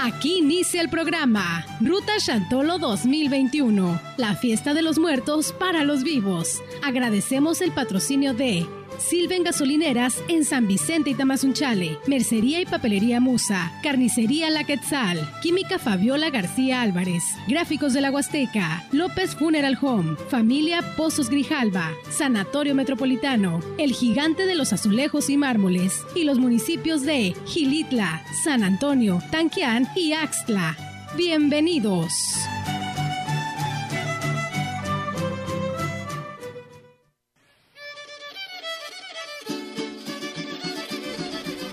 Aquí inicia el programa Ruta Chantolo 2021, la fiesta de los muertos para los vivos. Agradecemos el patrocinio de Silven Gasolineras en San Vicente y Tamazunchale, Mercería y Papelería Musa, Carnicería La Quetzal, Química Fabiola García Álvarez, Gráficos de la Huasteca, López Funeral Home, Familia Pozos Grijalva, Sanatorio Metropolitano, El Gigante de los Azulejos y Mármoles. Y los municipios de Gilitla, San Antonio, Tanquián y Axtla. Bienvenidos.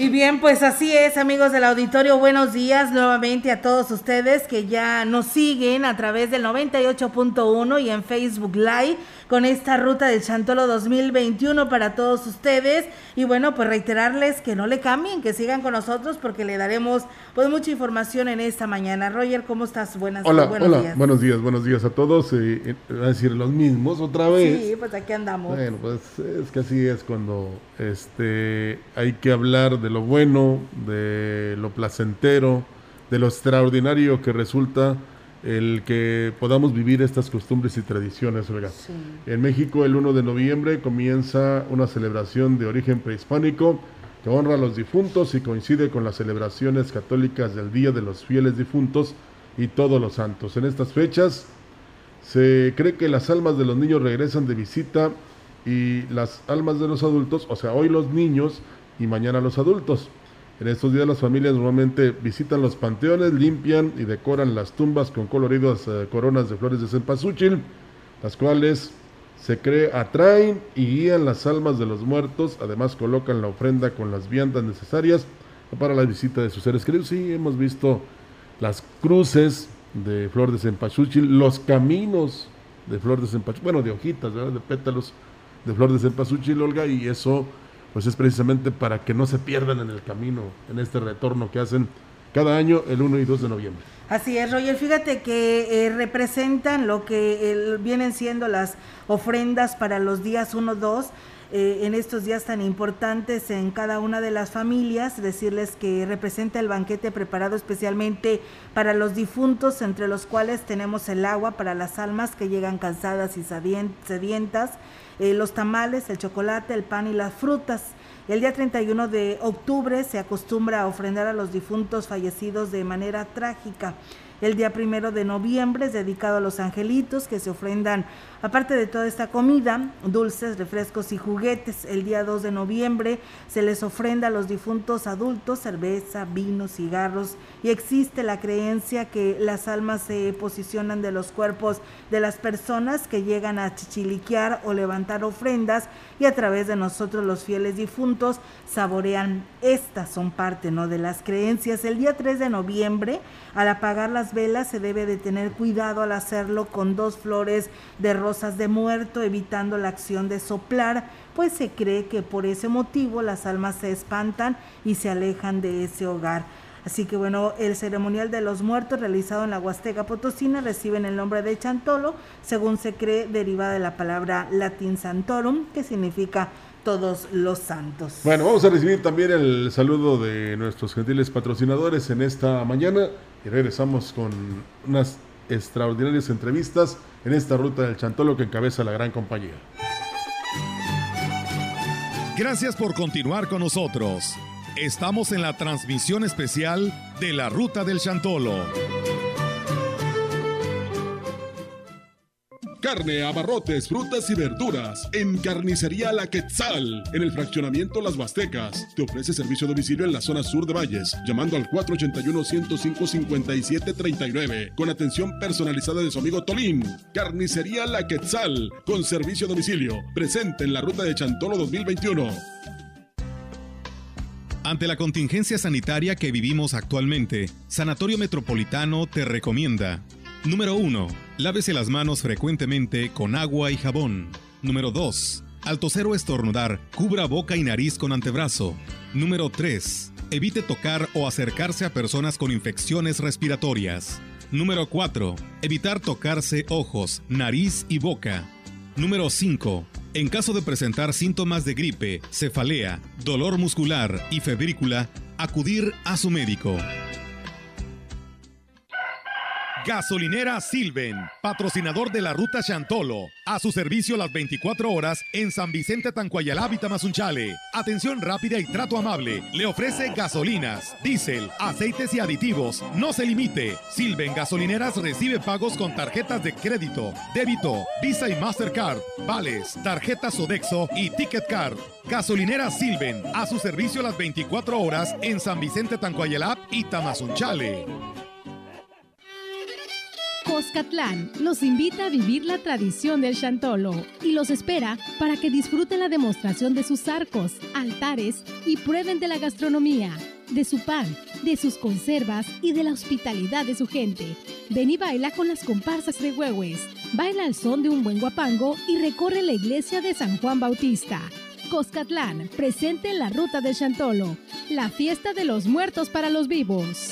Y bien, pues así es, amigos del auditorio. Buenos días nuevamente a todos ustedes que ya nos siguen a través del 98.1 y en Facebook Live con esta ruta del Chantolo 2021 para todos ustedes. Y bueno, pues reiterarles que no le cambien, que sigan con nosotros porque le daremos pues mucha información en esta mañana. Roger, ¿cómo estás? Buenas Hola, buenos hola, días. buenos días, buenos días a todos. Eh, eh, a decir los mismos otra vez. Sí, pues aquí andamos. Bueno, pues es que así es cuando este hay que hablar de lo bueno, de lo placentero, de lo extraordinario que resulta el que podamos vivir estas costumbres y tradiciones, En México el 1 de noviembre comienza una celebración de origen prehispánico que honra a los difuntos y coincide con las celebraciones católicas del Día de los Fieles Difuntos y todos los santos. En estas fechas se cree que las almas de los niños regresan de visita y las almas de los adultos, o sea, hoy los niños y mañana los adultos. En estos días las familias normalmente visitan los panteones, limpian y decoran las tumbas con coloridas eh, coronas de flores de cempasúchil, las cuales se cree atraen y guían las almas de los muertos. Además colocan la ofrenda con las viandas necesarias para la visita de sus seres queridos. Sí, hemos visto las cruces de flor de cempasúchil, los caminos de flor de cempasúchil, bueno, de hojitas, de pétalos de flor de cempasúchil, Olga, y eso pues es precisamente para que no se pierdan en el camino, en este retorno que hacen cada año el 1 y 2 de noviembre. Así es, Roger. Fíjate que eh, representan lo que vienen siendo las ofrendas para los días 1, 2. Eh, en estos días tan importantes en cada una de las familias, decirles que representa el banquete preparado especialmente para los difuntos, entre los cuales tenemos el agua para las almas que llegan cansadas y sedientas, eh, los tamales, el chocolate, el pan y las frutas. El día 31 de octubre se acostumbra a ofrendar a los difuntos fallecidos de manera trágica. El día primero de noviembre es dedicado a los angelitos que se ofrendan, aparte de toda esta comida, dulces, refrescos y juguetes. El día 2 de noviembre se les ofrenda a los difuntos adultos cerveza, vino, cigarros y existe la creencia que las almas se posicionan de los cuerpos de las personas que llegan a chichiliquear o levantar ofrendas y a través de nosotros los fieles difuntos saborean. Estas son parte ¿no? de las creencias. El día 3 de noviembre, al apagar las velas, se debe de tener cuidado al hacerlo con dos flores de de muerto, evitando la acción de soplar, pues se cree que por ese motivo las almas se espantan y se alejan de ese hogar. Así que bueno, el ceremonial de los muertos realizado en la Huasteca Potosina reciben el nombre de Chantolo, según se cree derivada de la palabra latín santorum, que significa todos los santos. Bueno, vamos a recibir también el saludo de nuestros gentiles patrocinadores en esta mañana y regresamos con unas extraordinarias entrevistas en esta ruta del Chantolo que encabeza la gran compañía. Gracias por continuar con nosotros. Estamos en la transmisión especial de la Ruta del Chantolo. Carne, abarrotes, frutas y verduras. En Carnicería La Quetzal. En el fraccionamiento Las Huastecas. Te ofrece servicio a domicilio en la zona sur de Valles. Llamando al 481-105-5739. Con atención personalizada de su amigo Tolín. Carnicería La Quetzal. Con servicio a domicilio. Presente en la ruta de Chantolo 2021. Ante la contingencia sanitaria que vivimos actualmente, Sanatorio Metropolitano te recomienda Número 1. Lávese las manos frecuentemente con agua y jabón. Número 2. Al toser o estornudar, cubra boca y nariz con antebrazo. Número 3. Evite tocar o acercarse a personas con infecciones respiratorias. Número 4. Evitar tocarse ojos, nariz y boca. Número 5. En caso de presentar síntomas de gripe, cefalea, dolor muscular y febrícula, acudir a su médico. Gasolinera Silven, patrocinador de la ruta Chantolo. A su servicio las 24 horas en San Vicente Tancuayalá, Tamazunchale. Atención rápida y trato amable. Le ofrece gasolinas, diésel, aceites y aditivos. No se limite. Silven Gasolineras recibe pagos con tarjetas de crédito, débito, Visa y Mastercard, vales, tarjetas Sodexo y Ticket Card. Gasolinera Silven, a su servicio las 24 horas en San Vicente Tancuayalá y Tamazunchale. Coscatlán los invita a vivir la tradición del chantolo y los espera para que disfruten la demostración de sus arcos, altares y prueben de la gastronomía, de su pan, de sus conservas y de la hospitalidad de su gente. Ven y baila con las comparsas de Huehues, baila al son de un buen guapango y recorre la iglesia de San Juan Bautista. Coscatlán, presente en la ruta del Chantolo, la fiesta de los muertos para los vivos.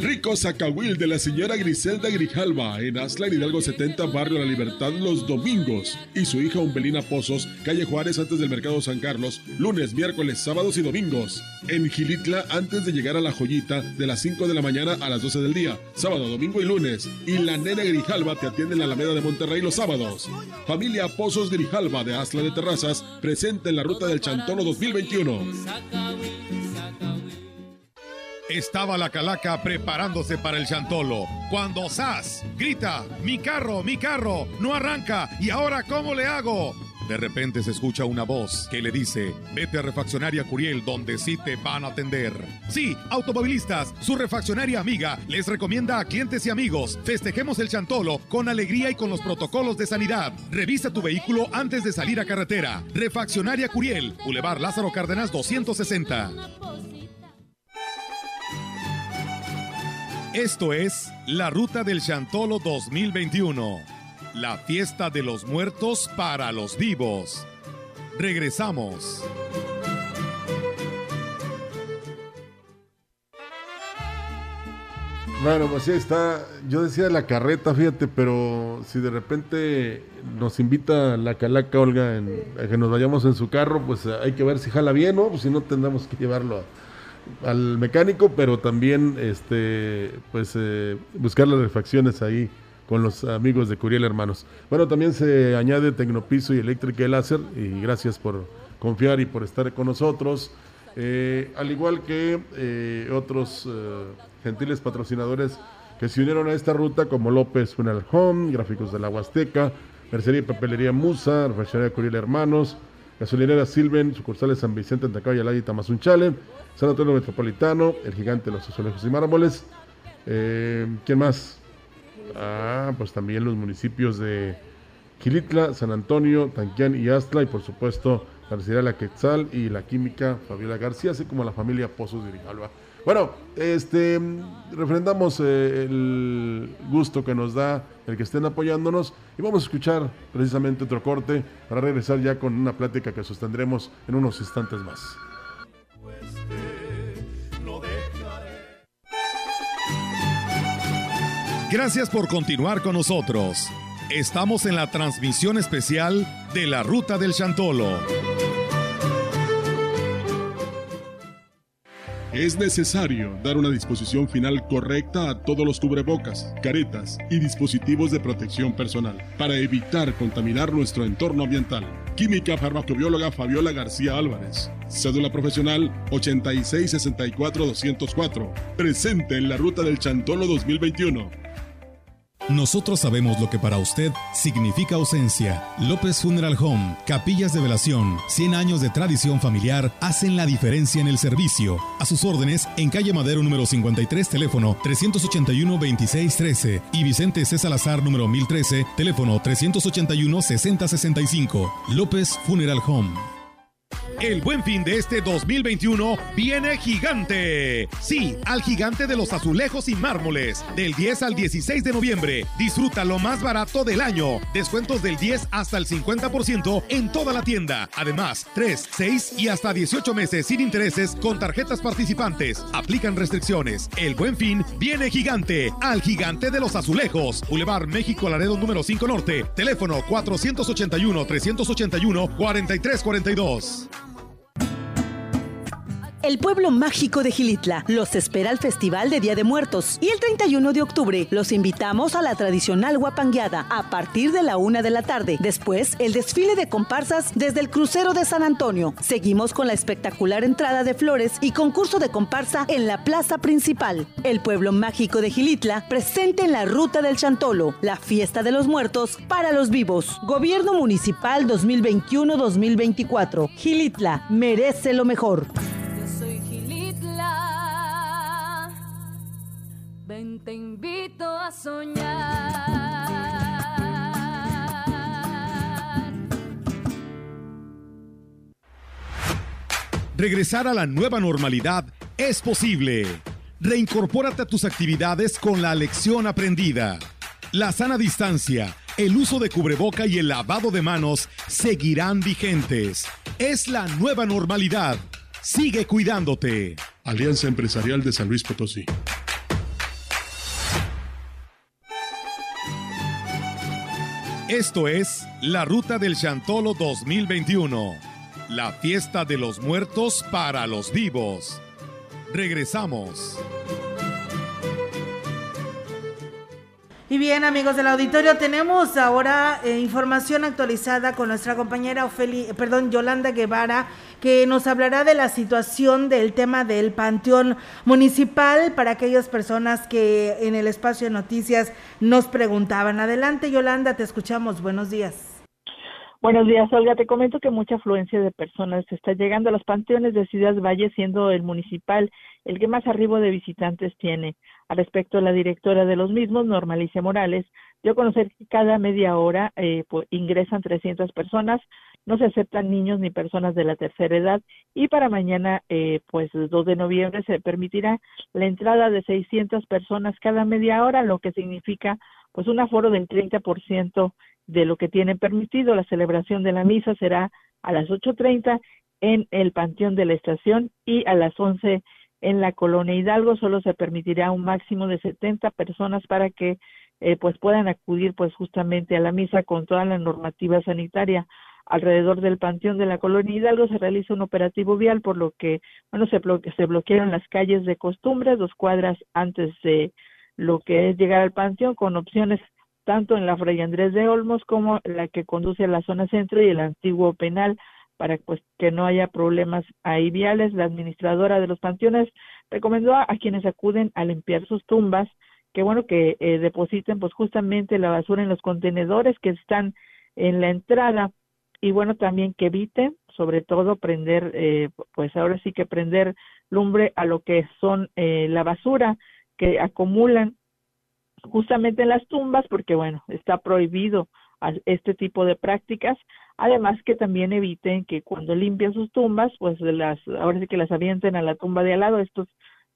Rico Zacahuil de la señora Griselda Grijalva en Aslan Hidalgo 70, Barrio La Libertad, los domingos. Y su hija Umbelina Pozos, calle Juárez antes del Mercado San Carlos, lunes, miércoles, sábados y domingos. En Gilitla antes de llegar a La Joyita, de las 5 de la mañana a las 12 del día, sábado, domingo y lunes. Y la nena Grijalva te atiende en la Alameda de Monterrey los sábados. Familia Pozos Grijalva de Aslan de Terrazas, presente en la ruta del Chantono 2021. Estaba la calaca preparándose para el chantolo. Cuando Sas grita, mi carro, mi carro, no arranca, ¿y ahora cómo le hago? De repente se escucha una voz que le dice, vete a Refaccionaria Curiel donde sí te van a atender. Sí, automovilistas, su refaccionaria amiga les recomienda a clientes y amigos, festejemos el chantolo con alegría y con los protocolos de sanidad. Revisa tu vehículo antes de salir a carretera. Refaccionaria Curiel, Boulevard Lázaro Cárdenas 260. Esto es la Ruta del Chantolo 2021, la fiesta de los muertos para los vivos. Regresamos. Bueno, pues sí está. Yo decía la carreta, fíjate, pero si de repente nos invita la calaca Olga en, a que nos vayamos en su carro, pues hay que ver si jala bien, ¿no? Pues si no, tendremos que llevarlo a al mecánico, pero también este pues eh, buscar las refacciones ahí con los amigos de Curiel Hermanos. Bueno, también se añade Tecnopiso y Eléctrica Láser y gracias por confiar y por estar con nosotros. Eh, al igual que eh, otros gentiles patrocinadores que se unieron a esta ruta como López Funeral Home, Gráficos de la Huasteca, Mercería y Papelería Musa, Refaccionaria Curiel Hermanos, Gasolinera Silven, sucursales San Vicente, Antacaya, y Tamazunchale, San Antonio Metropolitano, el gigante los azulejos y mármoles. Eh, ¿Quién más? Ah, pues también los municipios de Quilitla, San Antonio, Tanquián y Astla, y por supuesto la La Quetzal y la Química Fabiola García, así como la familia Pozos de Grijalva. Bueno, este, refrendamos eh, el gusto que nos da el que estén apoyándonos y vamos a escuchar precisamente otro corte para regresar ya con una plática que sostendremos en unos instantes más. Gracias por continuar con nosotros. Estamos en la transmisión especial de la Ruta del Chantolo. Es necesario dar una disposición final correcta a todos los cubrebocas, caretas y dispositivos de protección personal para evitar contaminar nuestro entorno ambiental. Química farmacobióloga Fabiola García Álvarez. Cédula profesional 8664204. Presente en la ruta del Chantolo 2021. Nosotros sabemos lo que para usted significa ausencia. López Funeral Home, capillas de velación, 100 años de tradición familiar hacen la diferencia en el servicio. A sus órdenes, en calle Madero número 53, teléfono 381-2613 y Vicente C. Salazar número 1013, teléfono 381-6065. López Funeral Home. El buen fin de este 2021 viene gigante. Sí, al gigante de los azulejos y mármoles. Del 10 al 16 de noviembre. Disfruta lo más barato del año. Descuentos del 10 hasta el 50% en toda la tienda. Además, 3, 6 y hasta 18 meses sin intereses con tarjetas participantes. Aplican restricciones. El buen fin viene gigante. Al gigante de los azulejos. Boulevard México Laredo número 5 Norte. Teléfono 481 381 4342. El pueblo mágico de Gilitla los espera al Festival de Día de Muertos y el 31 de octubre los invitamos a la tradicional guapangueada a partir de la una de la tarde. Después, el desfile de comparsas desde el crucero de San Antonio. Seguimos con la espectacular entrada de flores y concurso de comparsa en la plaza principal. El pueblo mágico de Gilitla presente en la ruta del Chantolo, la fiesta de los muertos para los vivos. Gobierno Municipal 2021-2024. Gilitla merece lo mejor. Ven, te invito a soñar. Regresar a la nueva normalidad es posible. Reincorpórate a tus actividades con la lección aprendida. La sana distancia, el uso de cubreboca y el lavado de manos seguirán vigentes. Es la nueva normalidad. Sigue cuidándote. Alianza Empresarial de San Luis Potosí. Esto es la Ruta del Chantolo 2021, la fiesta de los muertos para los vivos. Regresamos. Y bien, amigos del auditorio, tenemos ahora eh, información actualizada con nuestra compañera Ofeli, perdón, Yolanda Guevara, que nos hablará de la situación del tema del Panteón Municipal para aquellas personas que en el espacio de noticias nos preguntaban. Adelante, Yolanda, te escuchamos. Buenos días. Buenos días, Olga. Te comento que mucha afluencia de personas está llegando a los panteones de Ciudad Valle, siendo el municipal el que más arribo de visitantes tiene. Al respecto, la directora de los mismos, Normalice Morales, dio a conocer que cada media hora eh, pues, ingresan 300 personas, no se aceptan niños ni personas de la tercera edad y para mañana, eh, pues 2 de noviembre, se permitirá la entrada de 600 personas cada media hora, lo que significa pues un aforo del 30% de lo que tienen permitido. La celebración de la misa será a las 8.30 en el Panteón de la Estación y a las 11 en la colonia Hidalgo solo se permitirá un máximo de 70 personas para que eh, pues puedan acudir pues justamente a la misa con toda la normativa sanitaria. Alrededor del panteón de la colonia Hidalgo se realiza un operativo vial por lo que bueno se, se bloquearon las calles de costumbre dos cuadras antes de lo que es llegar al panteón con opciones tanto en la Fray Andrés de Olmos como la que conduce a la zona centro y el antiguo penal para pues que no haya problemas ahí. La administradora de los panteones recomendó a, quienes acuden a limpiar sus tumbas que bueno que eh, depositen pues justamente la basura en los contenedores que están en la entrada y bueno también que eviten sobre todo prender eh, pues ahora sí que prender lumbre a lo que son eh, la basura que acumulan justamente en las tumbas porque bueno está prohibido este tipo de prácticas Además que también eviten que cuando limpian sus tumbas, pues las, ahora sí que las avienten a la tumba de al lado. Esto es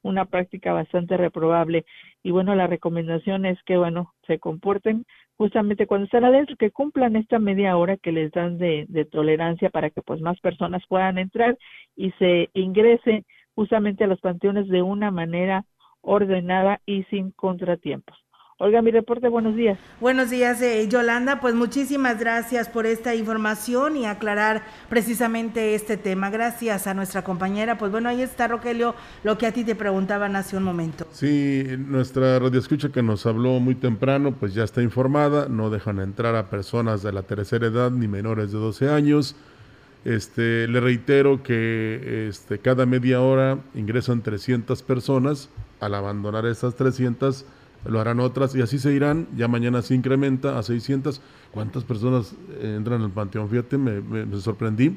una práctica bastante reprobable. Y bueno, la recomendación es que, bueno, se comporten justamente cuando están adentro, que cumplan esta media hora que les dan de, de tolerancia para que pues más personas puedan entrar y se ingrese justamente a los panteones de una manera ordenada y sin contratiempos. Oiga, mi reporte, buenos días. Buenos días, eh, Yolanda. Pues muchísimas gracias por esta información y aclarar precisamente este tema. Gracias a nuestra compañera. Pues bueno, ahí está, Rogelio, lo que a ti te preguntaban hace un momento. Sí, nuestra radio escucha que nos habló muy temprano, pues ya está informada. No dejan entrar a personas de la tercera edad ni menores de 12 años. Este, le reitero que este, cada media hora ingresan 300 personas. Al abandonar esas 300 lo harán otras y así se irán. Ya mañana se incrementa a 600. ¿Cuántas personas entran al panteón? Fíjate, me, sorprendí.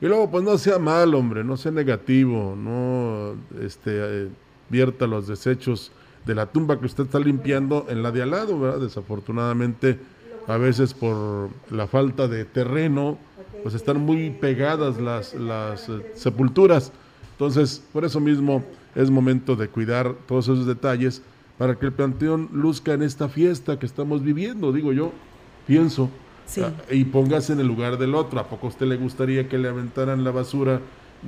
Y luego, pues no sea mal, hombre, no sea negativo, no este, eh, vierta los desechos de la tumba que usted está limpiando en la de al lado, ¿verdad? Desafortunadamente, a veces por la falta de terreno pues están muy pegadas las, las eh, sepulturas. Entonces, por eso mismo es momento de cuidar todos esos detalles para que el panteón luzca en esta fiesta que estamos viviendo, digo yo, pienso. Ah, y póngase en el lugar del otro. ¿A poco a usted le gustaría que le aventaran la basura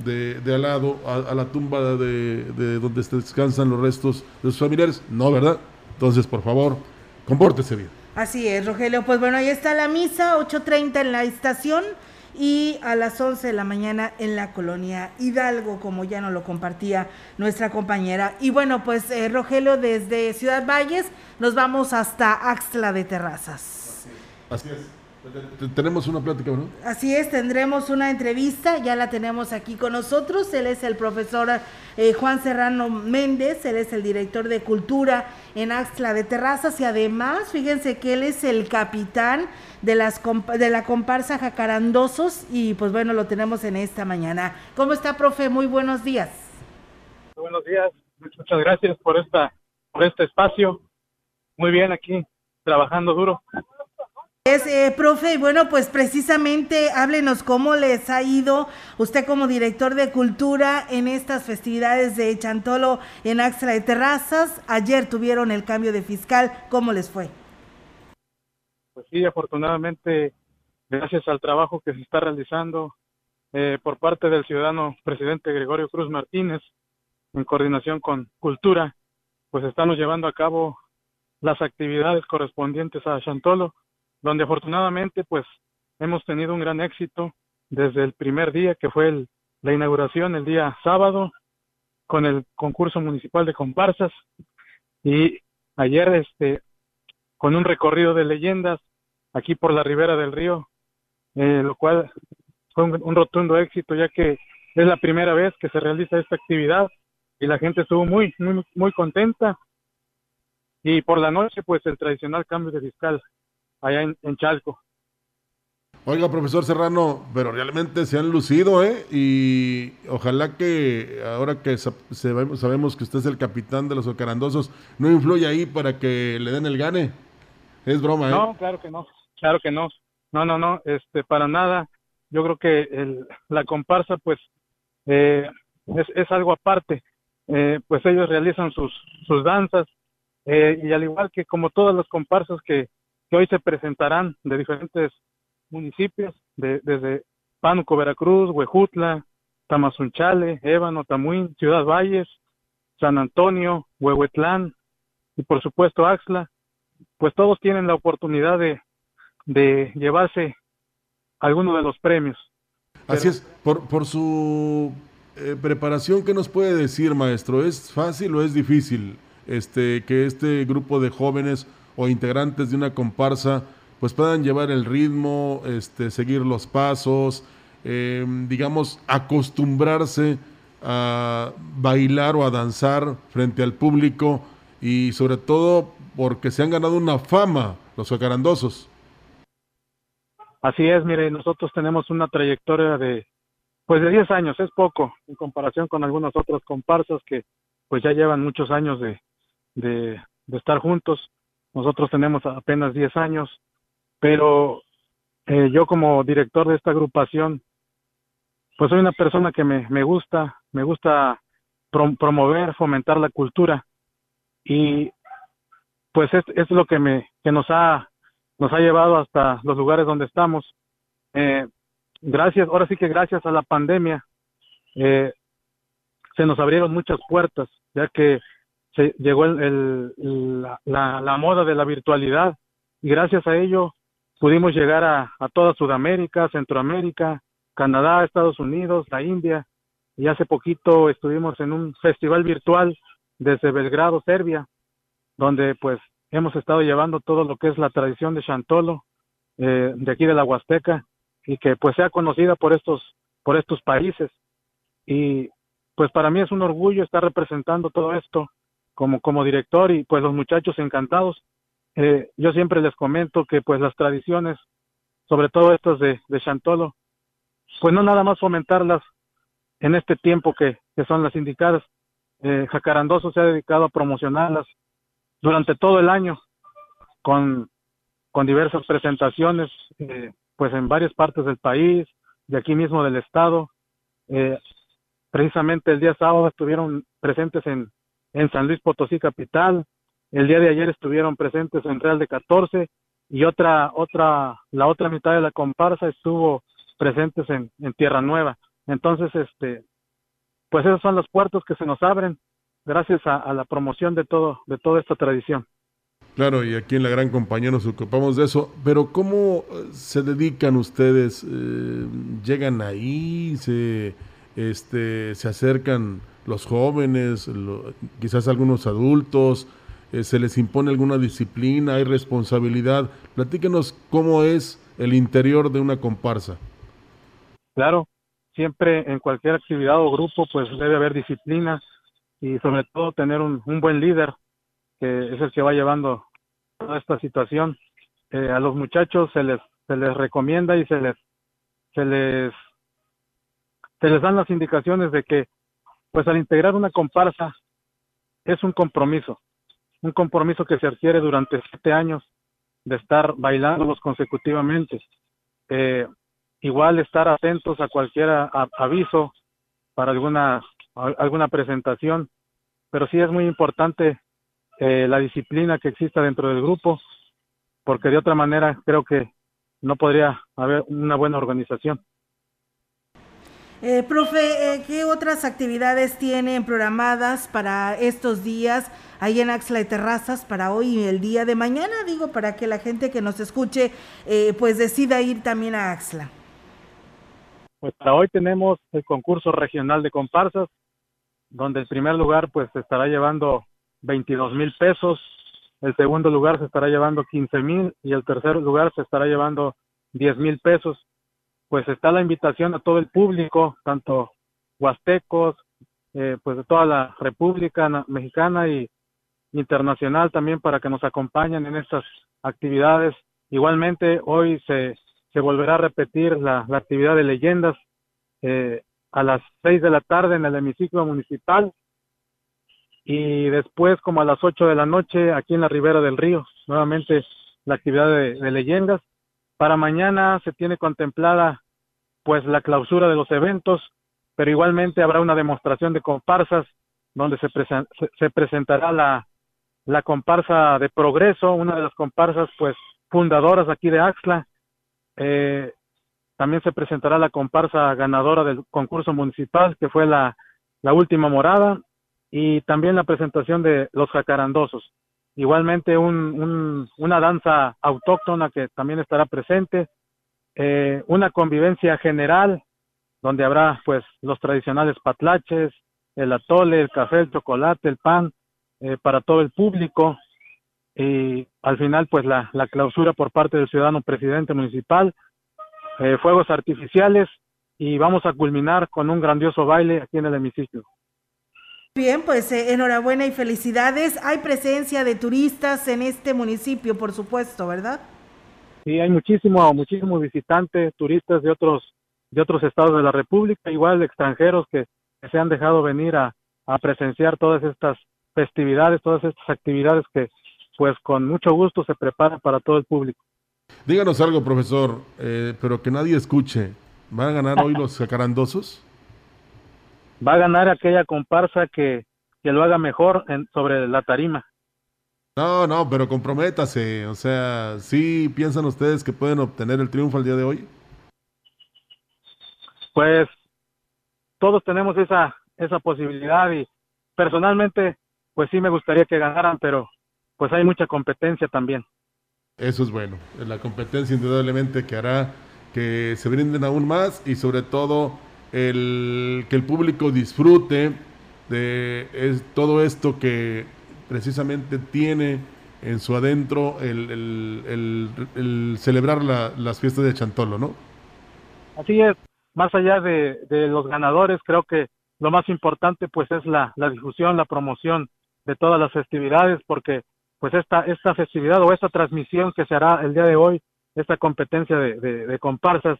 de, de al lado a, la tumba de, de, donde descansan los restos de sus familiares? No, ¿verdad? Entonces, por favor, compórtese bien. Así es, Rogelio. Pues bueno, ahí está la misa, 8.30 en la estación y a las 11 de la mañana en la colonia Hidalgo, como ya nos lo compartía nuestra compañera. Y bueno, pues eh, Rogelio, desde Ciudad Valles nos vamos hasta Axtla de Terrazas. Así es. Tenemos una plática, ¿no? Así es, tendremos una entrevista, ya la tenemos aquí con nosotros. Él es el profesor eh, Juan Serrano Méndez, él es el director de cultura en Axtla de Terrazas y además, fíjense que él es el capitán de, las de la comparsa Jacarandosos y pues bueno, lo tenemos en esta mañana. ¿Cómo está, profe? Muy buenos días. buenos días, muchas gracias por, esta, por este espacio. Muy bien aquí, trabajando duro. Es, eh, profe, y bueno, pues precisamente háblenos cómo les ha ido usted como director de cultura en estas festividades de Chantolo en Axtra de Terrazas. Ayer tuvieron el cambio de fiscal, ¿cómo les fue? Pues sí, afortunadamente, gracias al trabajo que se está realizando eh, por parte del ciudadano presidente Gregorio Cruz Martínez, en coordinación con Cultura, pues estamos llevando a cabo las actividades correspondientes a Chantolo donde afortunadamente pues hemos tenido un gran éxito desde el primer día que fue la inauguración el día sábado con el concurso municipal de comparsas. Y ayer este con un recorrido de leyendas aquí por la ribera del río eh, lo cual fue un, rotundo éxito ya que es la primera vez que se realiza esta actividad y la gente estuvo muy muy muy contenta y por la noche pues el tradicional cambio de fiscal allá en, Chalco. Oiga, profesor Serrano, pero realmente se han lucido, ¿eh? Y ojalá que ahora que sabemos que usted es el capitán de los ocarandosos, no influye ahí para que le den el gane. Es broma, ¿eh? No, claro que no, claro que no. No, no, no, este, para nada. Yo creo que el, la comparsa, pues, eh, es, es algo aparte. Eh, pues ellos realizan sus, sus danzas eh, y al igual que como todas las comparsas que, que hoy se presentarán de diferentes municipios, de, desde Pánuco, Veracruz, Huejutla, Tamazunchale, Ébano, Tamuín, Ciudad Valles, San Antonio, Huehuetlán y por supuesto Axla, pues todos tienen la oportunidad de, de llevarse alguno de los premios. Así es, por, por su eh, preparación, ¿qué nos puede decir, maestro? ¿Es fácil o es difícil este, que este grupo de jóvenes o integrantes de una comparsa pues puedan llevar el ritmo, este, seguir los pasos, em, digamos, acostumbrarse a bailar o a danzar frente al público y sobre todo porque se han ganado una fama los jacarandosos. Así es, mire, nosotros tenemos una trayectoria de pues de 10 años, es poco en comparación con algunos otros comparsas que pues ya llevan muchos años de, de, de estar juntos. Nosotros tenemos apenas 10 años, pero eh, yo como director de esta agrupación, pues soy una persona que me, me gusta, me gusta promover, fomentar la cultura y pues es, es lo que me que nos ha nos ha llevado hasta los lugares donde estamos. Eh, gracias, ahora sí que gracias a la pandemia eh, se nos abrieron muchas puertas, ya que se llegó el, la, la, moda de la virtualidad y gracias a ello pudimos llegar a, a toda Sudamérica, Centroamérica, Canadá, Estados Unidos, la India y hace poquito estuvimos en un festival virtual desde Belgrado, Serbia, donde pues hemos estado llevando todo lo que es la tradición de Chantolo eh, de aquí de la Huasteca y que pues sea conocida por estos por estos países y pues para mí es un orgullo estar representando todo esto como, como director y pues los muchachos encantados. Eh, yo siempre les comento que pues las tradiciones, sobre todo estas de, de Chantolo, pues no nada más fomentarlas en este tiempo que, que son las indicadas. Eh, Jacarandoso se ha dedicado a promocionarlas durante todo el año con, con diversas presentaciones, eh, pues en varias partes del país, de aquí mismo del estado. Eh, precisamente el día sábado estuvieron presentes en, en San Luis Potosí capital, el día de ayer estuvieron presentes en Real de 14 y otra, otra, la otra mitad de la comparsa estuvo presentes en, en Tierra Nueva. Entonces, este, pues esos son los puertos que se nos abren gracias a, la promoción de todo, de toda esta tradición. Claro, y aquí en la gran compañía nos ocupamos de eso, pero ¿cómo eh, se dedican ustedes? Eh, ¿Llegan ahí? ¿Se, este, se acercan los jóvenes, quizás algunos adultos? Eh, ¿Se les impone alguna disciplina? ¿Hay responsabilidad? Platíquenos cómo es el interior de una comparsa. Claro, siempre en cualquier actividad o grupo pues debe haber disciplina y sobre todo tener un, buen líder que es el que va llevando toda esta situación. Eh, a los muchachos se les se les recomienda y se les se les se les dan las indicaciones de que pues al integrar una comparsa es un compromiso, un compromiso que se adquiere durante siete años de estar bailándolos consecutivamente. Eh, igual estar atentos a cualquier aviso para alguna alguna presentación, pero sí es muy importante eh, la disciplina que exista dentro del grupo, porque de otra manera creo que no podría haber una buena organización. Eh, profe, eh, ¿qué otras actividades tienen programadas para estos días ahí en Axla de Terrazas para hoy y el día de mañana? Digo, para que la gente que nos escuche pues decida ir también a Axla. Pues para hoy tenemos el concurso regional de comparsas, donde el primer lugar pues se estará llevando 22 mil pesos, el segundo lugar se estará llevando 15 mil y el tercer lugar se estará llevando 10 mil pesos. Pues está la invitación a todo el público, tanto huastecos, eh, pues de toda la República Mexicana y internacional también para que nos acompañen en estas actividades. Igualmente hoy se se volverá a repetir la, actividad de leyendas eh, a las seis de la tarde en el hemiciclo municipal y después como a las ocho de la noche aquí en la ribera del río. Nuevamente la actividad de, leyendas. Para mañana se tiene contemplada pues la clausura de los eventos pero igualmente habrá una demostración de comparsas donde se, se, presentará la, la comparsa de progreso una de las comparsas pues fundadoras aquí de Axla eh, también se presentará la comparsa ganadora del concurso municipal, que fue la, la última morada, y también la presentación de los jacarandosos. Igualmente un, una danza autóctona que también estará presente, eh, una convivencia general donde habrá pues los tradicionales patlaches, el atole, el café, el chocolate, el pan eh, para todo el público, y al final pues la, la clausura por parte del ciudadano presidente municipal, eh, fuegos artificiales y vamos a culminar con un grandioso baile aquí en el hemiciclo. Bien, pues eh, enhorabuena y felicidades. Hay presencia de turistas en este municipio, por supuesto, ¿verdad? Sí, hay muchísimo, muchísimos visitantes, turistas de otros, de otros estados de la República, igual de extranjeros que, se han dejado venir a, a presenciar todas estas festividades, todas estas actividades que pues con mucho gusto se prepara para todo el público. Díganos algo, profesor, eh, pero que nadie escuche. ¿Van a ganar hoy los jacarandosos? Va a ganar aquella comparsa que, que lo haga mejor en, sobre la tarima. No, no, pero comprométase. O sea, ¿sí piensan ustedes que pueden obtener el triunfo el día de hoy? Pues todos tenemos esa, esa posibilidad y personalmente, pues sí me gustaría que ganaran, pero pues hay mucha competencia también. Eso es bueno. La competencia indudablemente que hará que se brinden aún más y sobre todo el, que el público disfrute de es, todo esto que precisamente tiene en su adentro el, el, celebrar las fiestas de Chantolo, ¿no? Así es. Más allá de, de, los ganadores, creo que lo más importante pues es la, la difusión, la promoción de todas las festividades, porque pues esta, esta festividad o esta transmisión que se hará el día de hoy, esta competencia de, comparsas,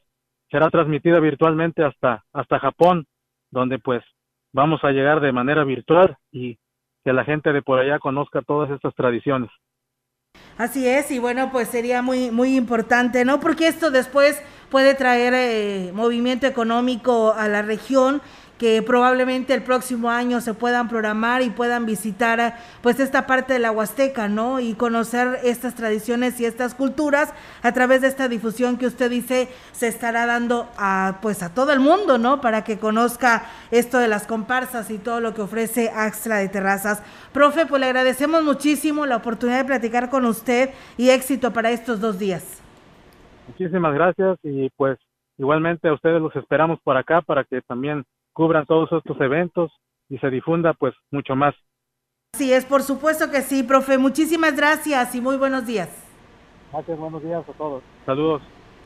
será transmitida virtualmente hasta, hasta Japón, donde pues vamos a llegar de manera virtual y que la gente de por allá conozca todas estas tradiciones. Así es, y bueno, pues sería muy, muy importante, ¿no? Porque esto después puede traer eh, movimiento económico a la región que probablemente el próximo año se puedan programar y puedan visitar pues esta parte de la Huasteca, ¿no? Y conocer estas tradiciones y estas culturas a través de esta difusión que usted dice se estará dando a pues a todo el mundo, ¿no? Para que conozca esto de las comparsas y todo lo que ofrece Axtra de Terrazas. Profe, pues le agradecemos muchísimo la oportunidad de platicar con usted y éxito para estos dos días. Muchísimas gracias y pues igualmente a ustedes los esperamos por acá para que también cubran todos estos eventos y se difunda pues mucho más. Sí, es, por supuesto que sí, profe. Muchísimas gracias y muy buenos días. Gracias, buenos días a todos. Saludos.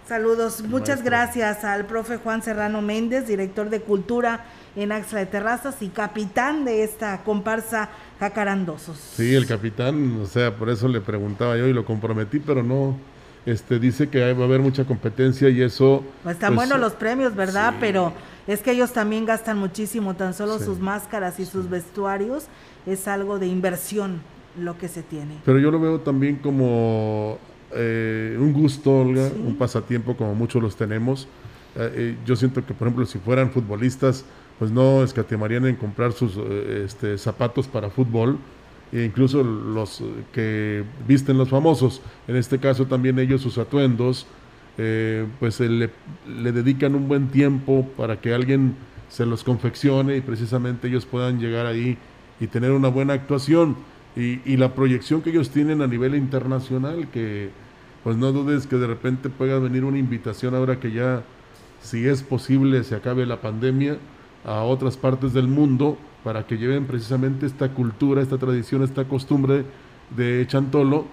Saludos, muchas gracias al profe Juan Serrano Méndez, director de Cultura en Axla de Terrazas y capitán de esta comparsa Jacarandosos. Sí, el capitán, o sea, por eso le preguntaba yo y lo comprometí, pero no, este, dice que va a haber mucha competencia y eso... Pues están pues, buenos los premios, ¿verdad? Pero es que ellos también gastan muchísimo, tan solo sus máscaras y sus vestuarios es algo de inversión lo que se tiene. Pero yo lo veo también como eh, un gusto, Olga, un pasatiempo como muchos los tenemos. Eh, eh, yo siento que, por ejemplo, si fueran futbolistas, pues no escatimarían en comprar sus este, zapatos para fútbol, incluso los que visten los famosos, en este caso también ellos sus atuendos, eh, pues le, dedican un buen tiempo para que alguien se los confeccione y precisamente ellos puedan llegar ahí y tener una buena actuación. Y, la proyección que ellos tienen a nivel internacional, que pues no dudes que de repente pueda venir una invitación ahora que ya, si es posible, se acabe la pandemia a otras partes del mundo para que lleven precisamente esta cultura, esta tradición, esta costumbre de Chantolo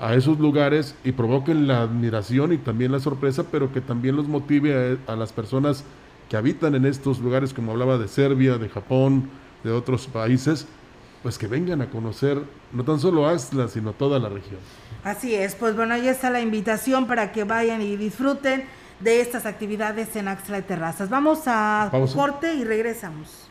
a esos lugares y provoquen la admiración y también la sorpresa, pero que también los motive a, las personas que habitan en estos lugares, como hablaba de Serbia, de Japón, de otros países, pues que vengan a conocer no tan solo Astla, sino toda la región. Así es, pues bueno, ahí está la invitación para que vayan y disfruten de estas actividades en Axla de Terrazas. Vamos a corte y regresamos.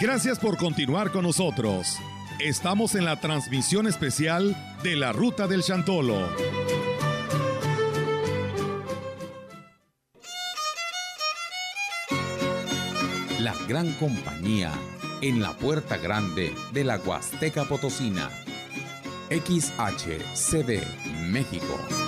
Gracias por continuar con nosotros. Estamos en la transmisión especial de la Ruta del Chantolo. La gran compañía en la puerta grande de la Huasteca Potosina. XHCD México.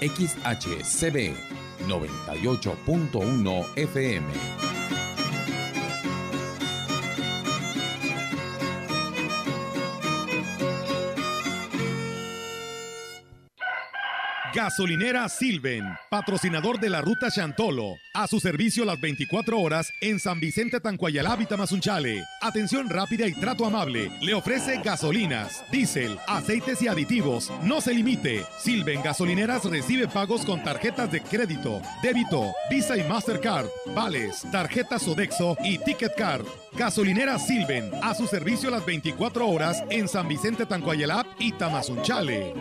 XHCB 98.1 FM. Gasolinera Silven, patrocinador de la ruta Chantolo. A su servicio las 24 horas en San Vicente Tancuayalá, Mazunchale. Atención rápida y trato amable. Le ofrece gasolinas, diésel, aceites y aditivos. No se limite. Silven Gasolineras recibe pagos con tarjetas de crédito, débito, Visa y Mastercard, vales, tarjetas Sodexo y Ticket Card. Gasolinera Silven, a su servicio las 24 horas en San Vicente Tancuayalá y Tamazunchale.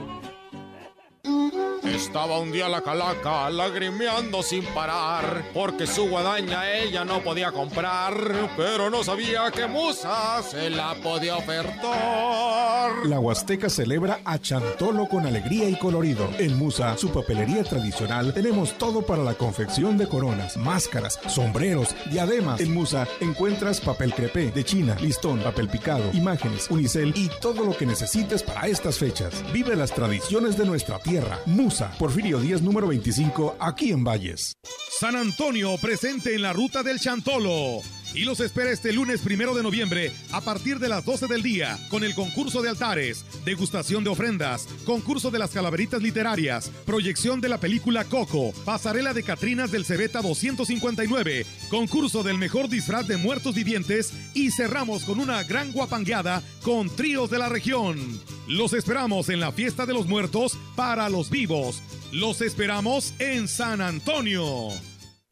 Estaba un día la calaca lagrimeando sin parar, porque su guadaña ella no podía comprar, pero no sabía que Musa se la podía ofertar. La Huasteca celebra a Chantolo con alegría y colorido. En Musa, su papelería tradicional, tenemos todo para la confección de coronas, máscaras, sombreros, diademas. En Musa encuentras papel crepé de China, listón, papel picado, imágenes, unicel y todo lo que necesites para estas fechas. Vive las tradiciones de nuestra tierra. Musa Porfirio 10, número 25, aquí en Valles. San Antonio presente en la ruta del Chantolo y los espera este lunes primero de noviembre a partir de las 12 del día con el concurso de altares, degustación de ofrendas, concurso de las calaveritas literarias, proyección de la película Coco, pasarela de Catrinas del Cebeta 259, concurso del mejor disfraz de muertos vivientes y cerramos con una gran guapangueada con tríos de la región. Los esperamos en la fiesta de los muertos para los vivos. Los esperamos en San Antonio.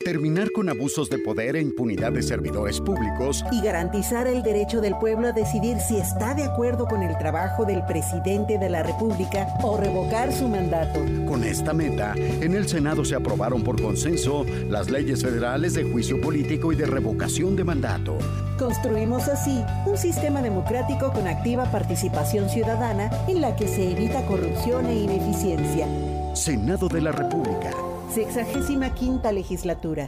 Terminar con abusos de poder e impunidad de servidores públicos y garantizar el derecho del pueblo a decidir si está de acuerdo con el trabajo del presidente de la República o revocar su mandato. Con esta meta, en el Senado se aprobaron por consenso las leyes federales de juicio político y de revocación de mandato. Construimos así un sistema democrático con activa participación ciudadana en la que se evita corrupción e ineficiencia. Senado de la República. Sexagésima quinta legislatura.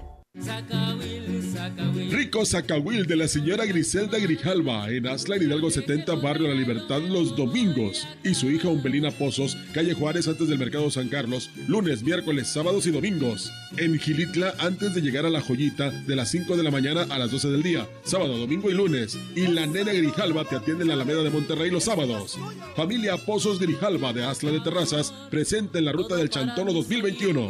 Rico Zacahuil de la señora Griselda Grijalva en Aslan Hidalgo 70, Barrio La Libertad, los domingos. Y su hija Umbelina Pozos, calle Juárez, antes del Mercado San Carlos, lunes, miércoles, sábados y domingos. En Gilitla, antes de llegar a la joyita, de las 5 de la mañana a las 12 del día, sábado, domingo y lunes. Y la nena Grijalva te atiende en la Alameda de Monterrey los sábados. Familia Pozos Grijalva de Asla de Terrazas, presente en la ruta del Chantolo 2021.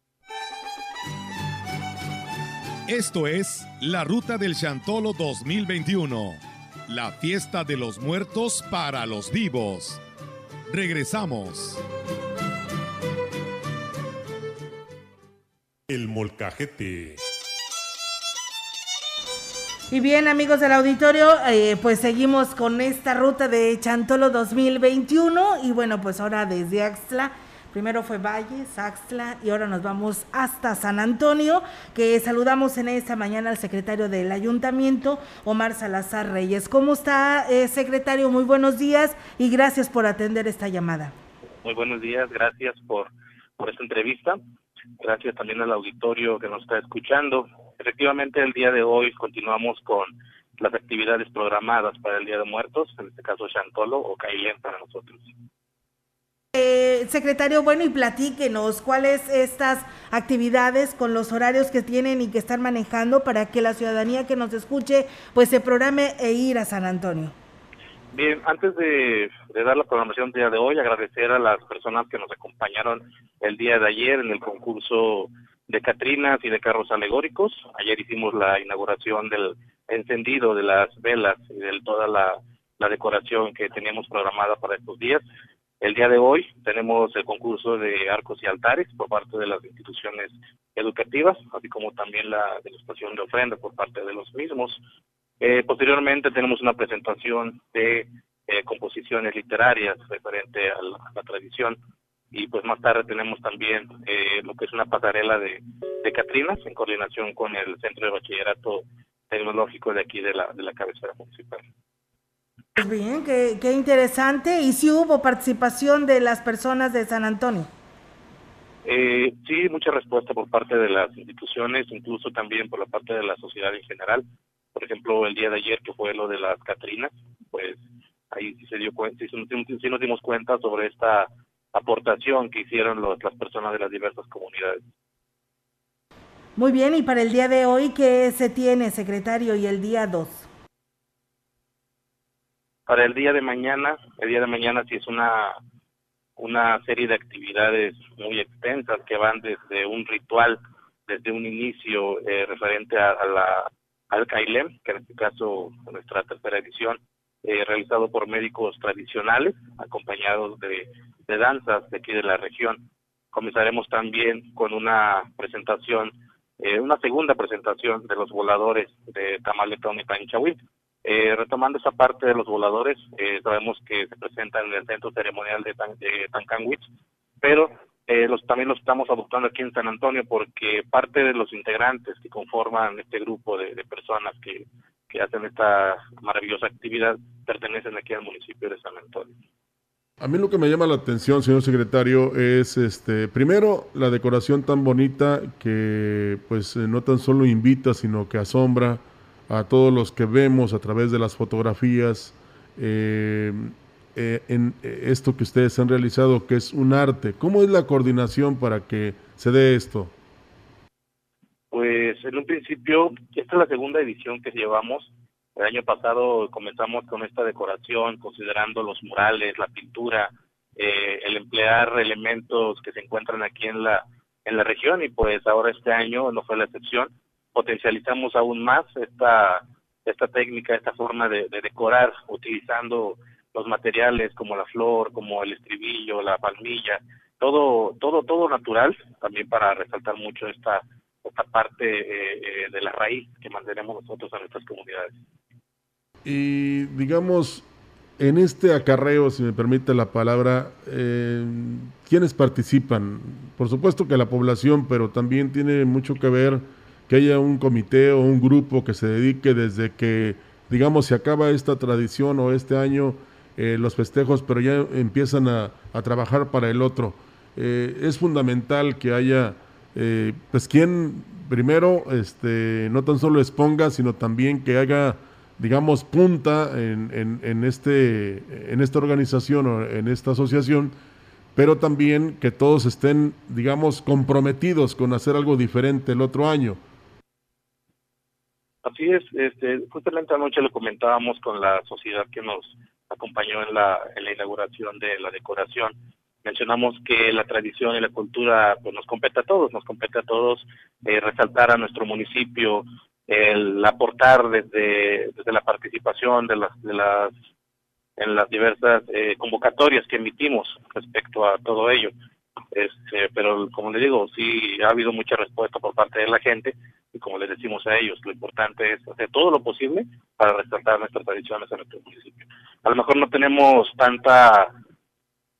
Esto es la Ruta del Chantolo 2021, la fiesta de los muertos para los vivos. Regresamos. El molcajete. Y bien, amigos del auditorio, eh, pues seguimos con esta ruta de Chantolo 2021. Y bueno, pues ahora desde Axtla Primero fue Valle, Saxtla y ahora nos vamos hasta San Antonio, que saludamos en esta mañana al secretario del ayuntamiento, Omar Salazar Reyes. ¿Cómo está, eh, secretario? Muy buenos días y gracias por atender esta llamada. Muy buenos días, gracias por, por esta entrevista. Gracias también al auditorio que nos está escuchando. Efectivamente, el día de hoy continuamos con las actividades programadas para el Día de Muertos, en este caso Chantolo o Cailén para nosotros. Eh, secretario, bueno, y platíquenos cuáles estas actividades con los horarios que tienen y que están manejando para que la ciudadanía que nos escuche pues se programe e ir a San Antonio. Bien, antes de, dar la programación del día de hoy, agradecer a las personas que nos acompañaron el día de ayer en el concurso de Catrinas y de carros alegóricos. Ayer hicimos la inauguración del encendido de las velas y de toda la, la decoración que teníamos programada para estos días. El día de hoy tenemos el concurso de arcos y altares por parte de las instituciones educativas, así como también la degustación de ofrenda por parte de los mismos. Eh, posteriormente tenemos una presentación de eh, composiciones literarias referente a la, tradición y pues más tarde tenemos también eh, lo que es una pasarela de, de Catrinas en coordinación con el Centro de Bachillerato Tecnológico de aquí de la, de la cabecera municipal. Bien, qué, qué interesante. ¿Y si hubo participación de las personas de San Antonio? Eh, sí, mucha respuesta por parte de las instituciones, incluso también por la parte de la sociedad en general. Por ejemplo, el día de ayer que fue lo de las Catrinas, pues ahí sí se dio cuenta, sí, nos dimos cuenta sobre esta aportación que hicieron las personas de las diversas comunidades. Muy bien, y para el día de hoy, ¿qué se tiene, secretario? Y el día 2 para el día de mañana, el día de mañana sí es una una serie de actividades muy extensas que van desde un ritual, desde un inicio eh, referente a, la al Kailem, que en este caso nuestra tercera edición, eh, realizado por médicos tradicionales, acompañados de, danzas de aquí de la región. Comenzaremos también con una presentación, eh, una segunda presentación de los voladores de Tamaletón y Panchahuil, eh, retomando esa parte de los voladores, eh, sabemos que se presentan en el centro ceremonial de, Tan, de Tancanwich, pero eh, los, también los estamos adoptando aquí en San Antonio porque parte de los integrantes que conforman este grupo de, personas que, que hacen esta maravillosa actividad pertenecen aquí al municipio de San Antonio. A mí lo que me llama la atención, señor secretario, es este, primero la decoración tan bonita que pues eh, no tan solo invita, sino que asombra a todos los que vemos a través de las fotografías eh, eh, en esto que ustedes han realizado, que es un arte. ¿Cómo es la coordinación para que se dé esto? Pues en un principio, esta es la segunda edición que llevamos. El año pasado comenzamos con esta decoración, considerando los murales, la pintura, eh, el emplear elementos que se encuentran aquí en la en la región y pues ahora este año no fue la excepción. Potencializamos aún más esta esta técnica, esta forma de decorar utilizando los materiales como la flor, como el estribillo, la palmilla, todo, todo, todo natural, también para resaltar mucho esta, esta parte eh, eh, de la raíz que mantenemos nosotros a nuestras comunidades. Y digamos, en este acarreo, si me permite la palabra, eh, ¿quiénes participan? Por supuesto que la población, pero también tiene mucho que ver que haya un comité o un grupo que se dedique desde que, digamos, se acaba esta tradición o este año eh, los festejos, pero ya empiezan a, trabajar para el otro. Eh, es fundamental que haya, eh, pues, quien primero este, no tan solo exponga, sino también que haga, digamos, punta en, en, este, en esta organización o en esta asociación, pero también que todos estén, digamos, comprometidos con hacer algo diferente el otro año. Así es, este, justamente anoche lo comentábamos con la sociedad que nos acompañó en la, en la inauguración de la decoración. Mencionamos que la tradición y la cultura pues, nos compete a todos, nos compete a todos eh, resaltar a nuestro municipio, el aportar desde, desde la participación de las, de las en las diversas eh, convocatorias que emitimos respecto a todo ello. Este, pero como le digo, sí ha habido mucha respuesta por parte de la gente y como les decimos a ellos, lo importante es hacer todo lo posible para resaltar nuestras tradiciones en nuestro municipio a lo mejor no tenemos tanta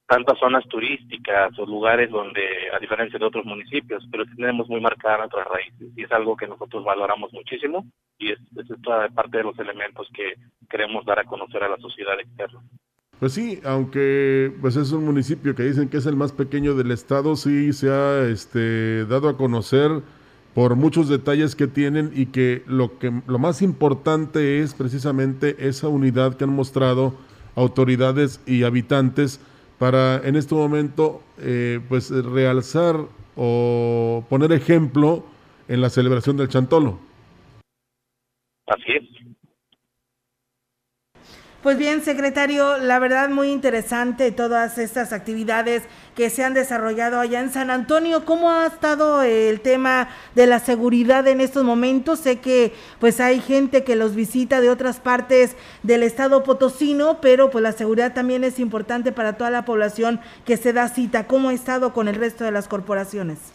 tantas zonas turísticas o lugares donde, a diferencia de otros municipios, pero tenemos muy marcadas nuestras raíces y es algo que nosotros valoramos muchísimo y es, es parte de los elementos que queremos dar a conocer a la sociedad externa. Pues sí, aunque pues es un municipio que dicen que es el más pequeño del estado, sí se ha este, dado a conocer por muchos detalles que tienen y que lo que lo más importante es precisamente esa unidad que han mostrado autoridades y habitantes para en este momento eh, pues realzar o poner ejemplo en la celebración del Chantolo. Así es. Pues bien, secretario, la verdad muy interesante todas estas actividades que se han desarrollado allá en San Antonio. ¿Cómo ha estado el tema de la seguridad en estos momentos? Sé que pues hay gente que los visita de otras partes del estado potosino, pero pues la seguridad también es importante para toda la población que se da cita. ¿Cómo ha estado con el resto de las corporaciones?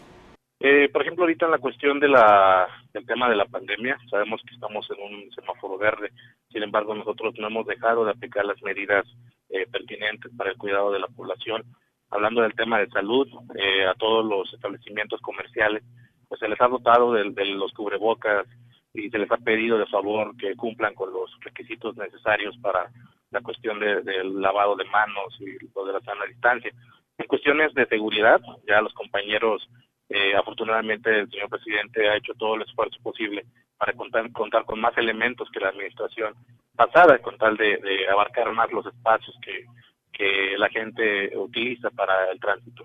Eh, por ejemplo, ahorita en la cuestión de la, del tema de la pandemia, sabemos que estamos en un semáforo verde, sin embargo nosotros no hemos dejado de aplicar las medidas eh, pertinentes para el cuidado de la población. Hablando del tema de salud, eh, a todos los establecimientos comerciales, pues se les ha dotado de, los cubrebocas y se les ha pedido de favor que cumplan con los requisitos necesarios para la cuestión del lavado de manos y lo de la sana distancia. En cuestiones de seguridad, ya los compañeros eh, afortunadamente el señor presidente ha hecho todo el esfuerzo posible para contar, contar con más elementos que la administración pasada, con tal de, abarcar más los espacios que, que la gente utiliza para el tránsito.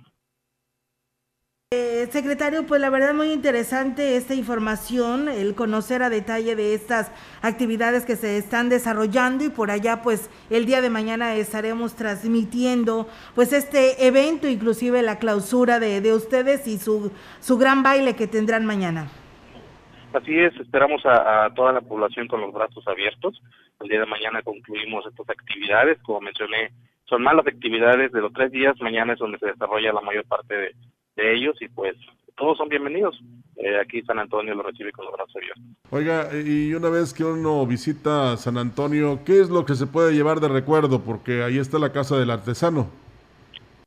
Eh, secretario, pues la verdad muy interesante esta información, el conocer a detalle de estas actividades que se están desarrollando y por allá pues el día de mañana estaremos transmitiendo pues este evento, inclusive la clausura de, de ustedes y su, su gran baile que tendrán mañana. Así es, esperamos a, a, toda la población con los brazos abiertos. El día de mañana concluimos estas actividades, como mencioné, son más las actividades de los tres días, mañana es donde se desarrolla la mayor parte de de ellos y pues todos son bienvenidos. Eh, aquí San Antonio lo recibe con los brazos abiertos. Oiga, y una vez que uno visita San Antonio, ¿qué es lo que se puede llevar de recuerdo? Porque ahí está la casa del artesano.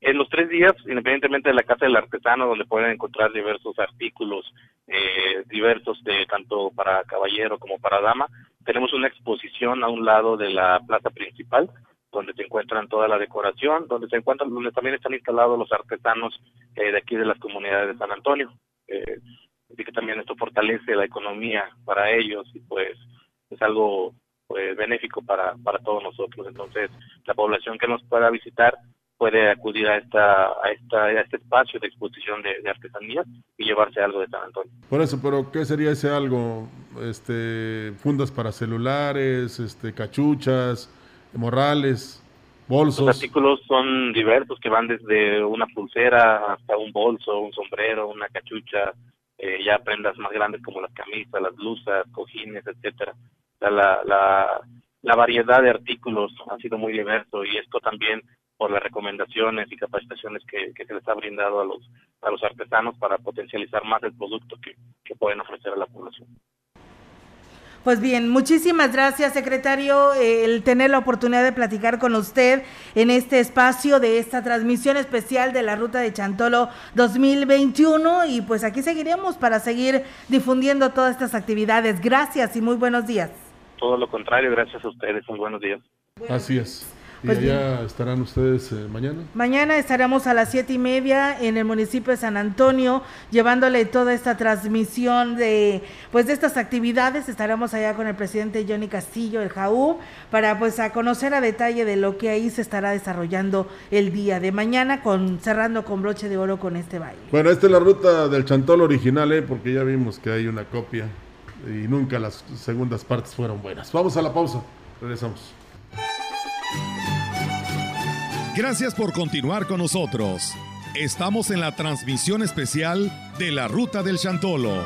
En los tres días, independientemente de la Casa del Artesano, donde pueden encontrar diversos artículos, eh, diversos de tanto para caballero como para dama, tenemos una exposición a un lado de la plaza principal, donde se encuentran toda la decoración, donde se encuentran, donde también están instalados los artesanos eh, de aquí de las comunidades de San Antonio. Eh, así que también esto fortalece la economía para ellos y pues es algo pues benéfico para, para todos nosotros. Entonces, la población que nos pueda visitar puede acudir a esta a esta a este espacio de exposición de, de artesanías y llevarse algo de San Antonio. Por eso, pero ¿qué sería ese algo? Este, fundas para celulares, este, cachuchas, morrales, bolsos. Los artículos son diversos que van desde una pulsera hasta un bolso, un sombrero, una cachucha, eh, ya prendas más grandes como las camisas, las blusas, cojines, etcétera. La, la, la variedad de artículos ha sido muy diverso y esto también por las recomendaciones y capacitaciones que, que, se les ha brindado a los a los artesanos para potencializar más el producto que, que pueden ofrecer a la población. Pues bien, muchísimas gracias, secretario, el tener la oportunidad de platicar con usted en este espacio de esta transmisión especial de la Ruta de Chantolo 2021 y pues aquí seguiremos para seguir difundiendo todas estas actividades. Gracias y muy buenos días. Todo lo contrario, gracias a ustedes, muy buenos días. Así es. ¿Y Pues allá estarán ustedes eh, mañana? Mañana estaremos a las siete y media en el municipio de San Antonio llevándole toda esta transmisión de pues de estas actividades. Estaremos allá con el presidente Johnny Castillo, el JAU, para pues a conocer a detalle de lo que ahí se estará desarrollando el día de mañana, con cerrando con broche de oro con este baile. Bueno, esta es la ruta del Chantol original, ¿eh? porque ya vimos que hay una copia y nunca las segundas partes fueron buenas. Vamos a la pausa, regresamos. Gracias por continuar con nosotros. Estamos en la transmisión especial de la Ruta del Chantolo.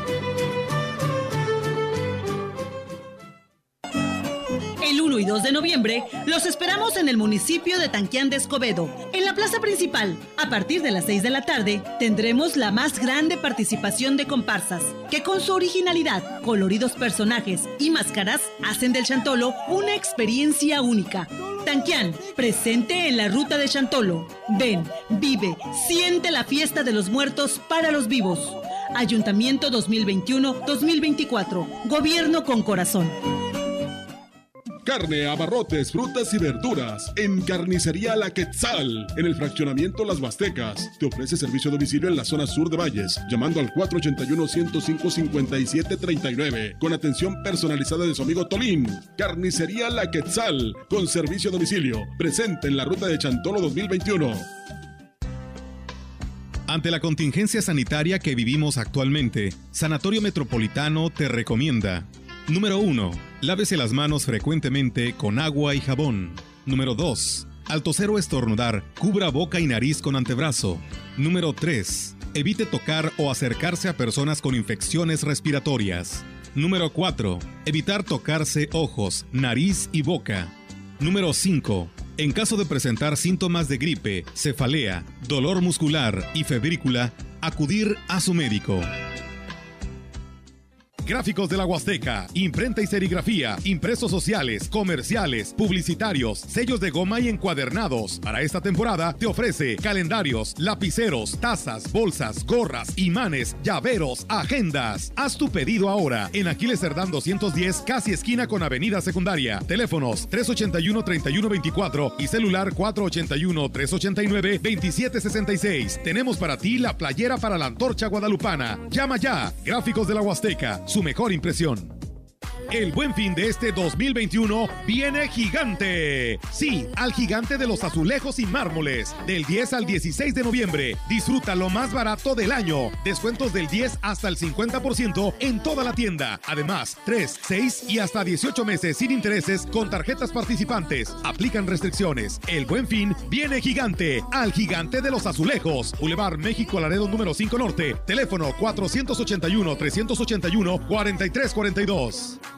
1 y 2 de noviembre los esperamos en el municipio de Tanquián de Escobedo, en la plaza principal. A partir de las 6 de la tarde tendremos la más grande participación de comparsas, que con su originalidad, coloridos personajes y máscaras hacen del Chantolo una experiencia única. Tanquián, presente en la ruta de Chantolo. Ven, vive, siente la fiesta de los muertos para los vivos. Ayuntamiento 2021-2024. Gobierno con corazón. Carne, abarrotes, frutas y verduras. En Carnicería La Quetzal, en el fraccionamiento Las Huastecas. Te ofrece servicio a domicilio en la zona sur de Valles, llamando al 481-105-5739, con atención personalizada de su amigo Tolín. Carnicería La Quetzal, con servicio a domicilio. Presente en la ruta de Chantolo 2021. Ante la contingencia sanitaria que vivimos actualmente, Sanatorio Metropolitano te recomienda. Número 1. Lávese las manos frecuentemente con agua y jabón. Número 2. Al toser o estornudar, cubra boca y nariz con antebrazo. Número 3. Evite tocar o acercarse a personas con infecciones respiratorias. Número 4. Evitar tocarse ojos, nariz y boca. Número 5. En caso de presentar síntomas de gripe, cefalea, dolor muscular y febrícula, acudir a su médico. Gráficos de la Huasteca, imprenta y serigrafía, impresos sociales, comerciales, publicitarios, sellos de goma y encuadernados. Para esta temporada te ofrece calendarios, lapiceros, tazas, bolsas, gorras, imanes, llaveros, agendas. Haz tu pedido ahora en Aquiles Cerdán 210, casi esquina con Avenida Secundaria. Teléfonos 381-3124 y celular 481-389-2766. Tenemos para ti la playera para la antorcha guadalupana. Llama ya. Gráficos de la Huasteca, mejor impresión. El buen fin de este 2021 viene gigante. Sí, al gigante de los azulejos y mármoles. Del 10 al 16 de noviembre. Disfruta lo más barato del año. Descuentos del 10 hasta el 50% en toda la tienda. Además, 3, 6 y hasta 18 meses sin intereses con tarjetas participantes. Aplican restricciones. El buen fin viene gigante. Al gigante de los azulejos. Boulevard México Laredo número 5 Norte. Teléfono 481-381-4342.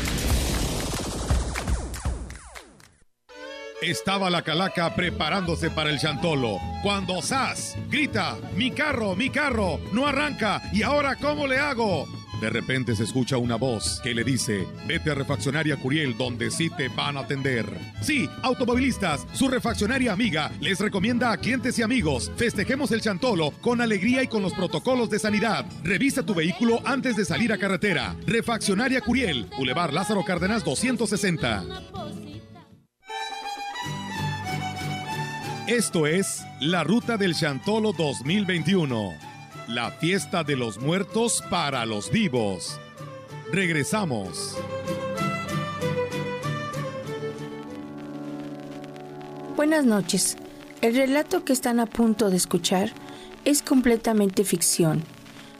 Estaba la calaca preparándose para el chantolo. Cuando Sas grita, mi carro, mi carro, no arranca, ¿y ahora cómo le hago? De repente se escucha una voz que le dice, vete a Refaccionaria Curiel donde sí te van a atender. Sí, automovilistas, su refaccionaria amiga les recomienda a clientes y amigos, festejemos el chantolo con alegría y con los protocolos de sanidad. Revisa tu vehículo antes de salir a carretera. Refaccionaria Curiel, Boulevard Lázaro Cárdenas 260. Esto es la Ruta del Chantolo 2021, la fiesta de los muertos para los vivos. Regresamos. Buenas noches. El relato que están a punto de escuchar es completamente ficción,